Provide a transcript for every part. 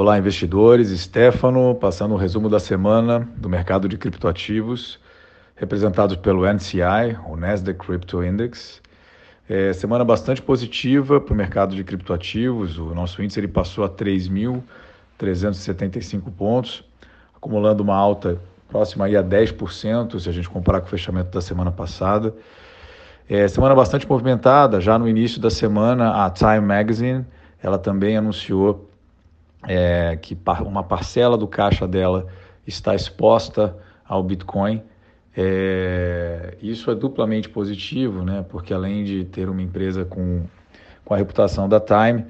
Olá, investidores. Stefano, passando o um resumo da semana do mercado de criptoativos, representados pelo NCI, o Nasdaq Crypto Index. É, semana bastante positiva para o mercado de criptoativos. O nosso índice ele passou a 3.375 pontos, acumulando uma alta próxima aí a 10%, se a gente comparar com o fechamento da semana passada. É, semana bastante movimentada. Já no início da semana, a Time Magazine ela também anunciou é, que uma parcela do caixa dela está exposta ao Bitcoin. É, isso é duplamente positivo, né? porque além de ter uma empresa com, com a reputação da Time,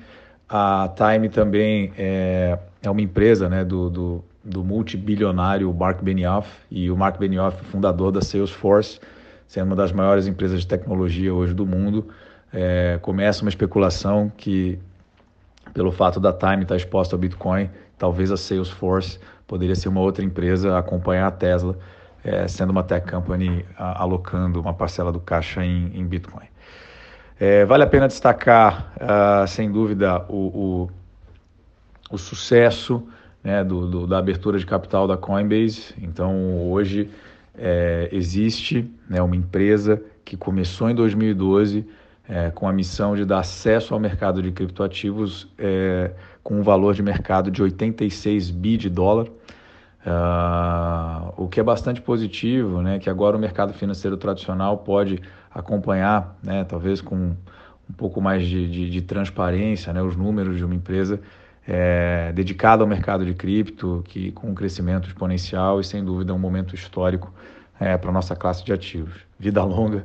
a Time também é, é uma empresa né, do, do, do multibilionário Mark Benioff, e o Mark Benioff, fundador da Salesforce, sendo uma das maiores empresas de tecnologia hoje do mundo, é, começa uma especulação que pelo fato da Time estar exposta ao Bitcoin, talvez a Salesforce poderia ser uma outra empresa a acompanhar a Tesla, é, sendo uma tech company a, alocando uma parcela do caixa em, em Bitcoin. É, vale a pena destacar, uh, sem dúvida, o, o, o sucesso né, do, do, da abertura de capital da Coinbase. Então, hoje é, existe né, uma empresa que começou em 2012 é, com a missão de dar acesso ao mercado de criptoativos é, com um valor de mercado de 86 bi de dólar, uh, o que é bastante positivo, né, que agora o mercado financeiro tradicional pode acompanhar, né, talvez com um pouco mais de, de, de transparência, né, os números de uma empresa é, dedicada ao mercado de cripto, que com um crescimento exponencial e sem dúvida um momento histórico é, para a nossa classe de ativos. Vida longa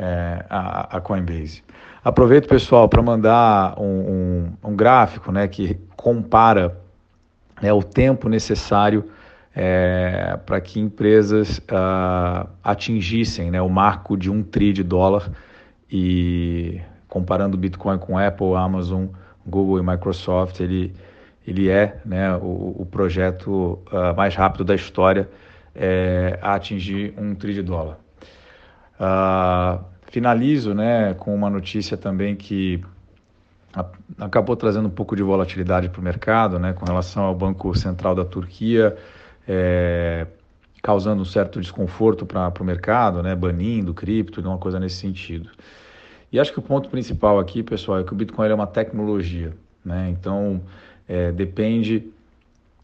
é, a, a, Coinbase. Aproveito, pessoal, para mandar um, um, um, gráfico né, que compara né, o tempo necessário é, para que empresas uh, atingissem né, o marco de um tri de dólar e comparando o Bitcoin com Apple, Amazon, Google e Microsoft, ele, ele é né, o, o projeto uh, mais rápido da história é, a atingir um tri de dólar. Uh, finalizo né, com uma notícia também que acabou trazendo um pouco de volatilidade para o mercado, né, com relação ao Banco Central da Turquia, é, causando um certo desconforto para o mercado, né, banindo cripto, uma coisa nesse sentido. E acho que o ponto principal aqui, pessoal, é que o Bitcoin é uma tecnologia, né, então é, depende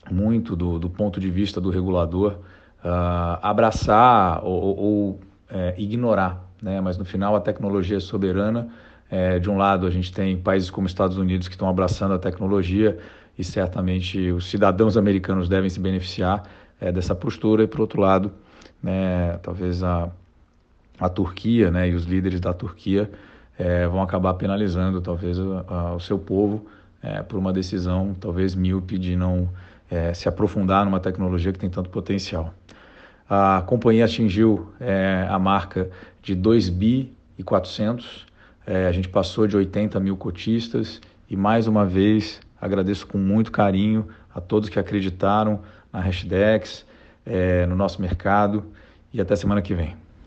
muito do, do ponto de vista do regulador uh, abraçar ou, ou é, ignorar, né? mas no final a tecnologia é soberana. É, de um lado, a gente tem países como Estados Unidos que estão abraçando a tecnologia e certamente os cidadãos americanos devem se beneficiar é, dessa postura, e por outro lado, né, talvez a, a Turquia né, e os líderes da Turquia é, vão acabar penalizando talvez a, a, o seu povo é, por uma decisão talvez míope de não é, se aprofundar numa tecnologia que tem tanto potencial. A companhia atingiu é, a marca de 2 bi e 400. É, a gente passou de 80 mil cotistas e mais uma vez agradeço com muito carinho a todos que acreditaram na Hashdex, é, no nosso mercado e até semana que vem.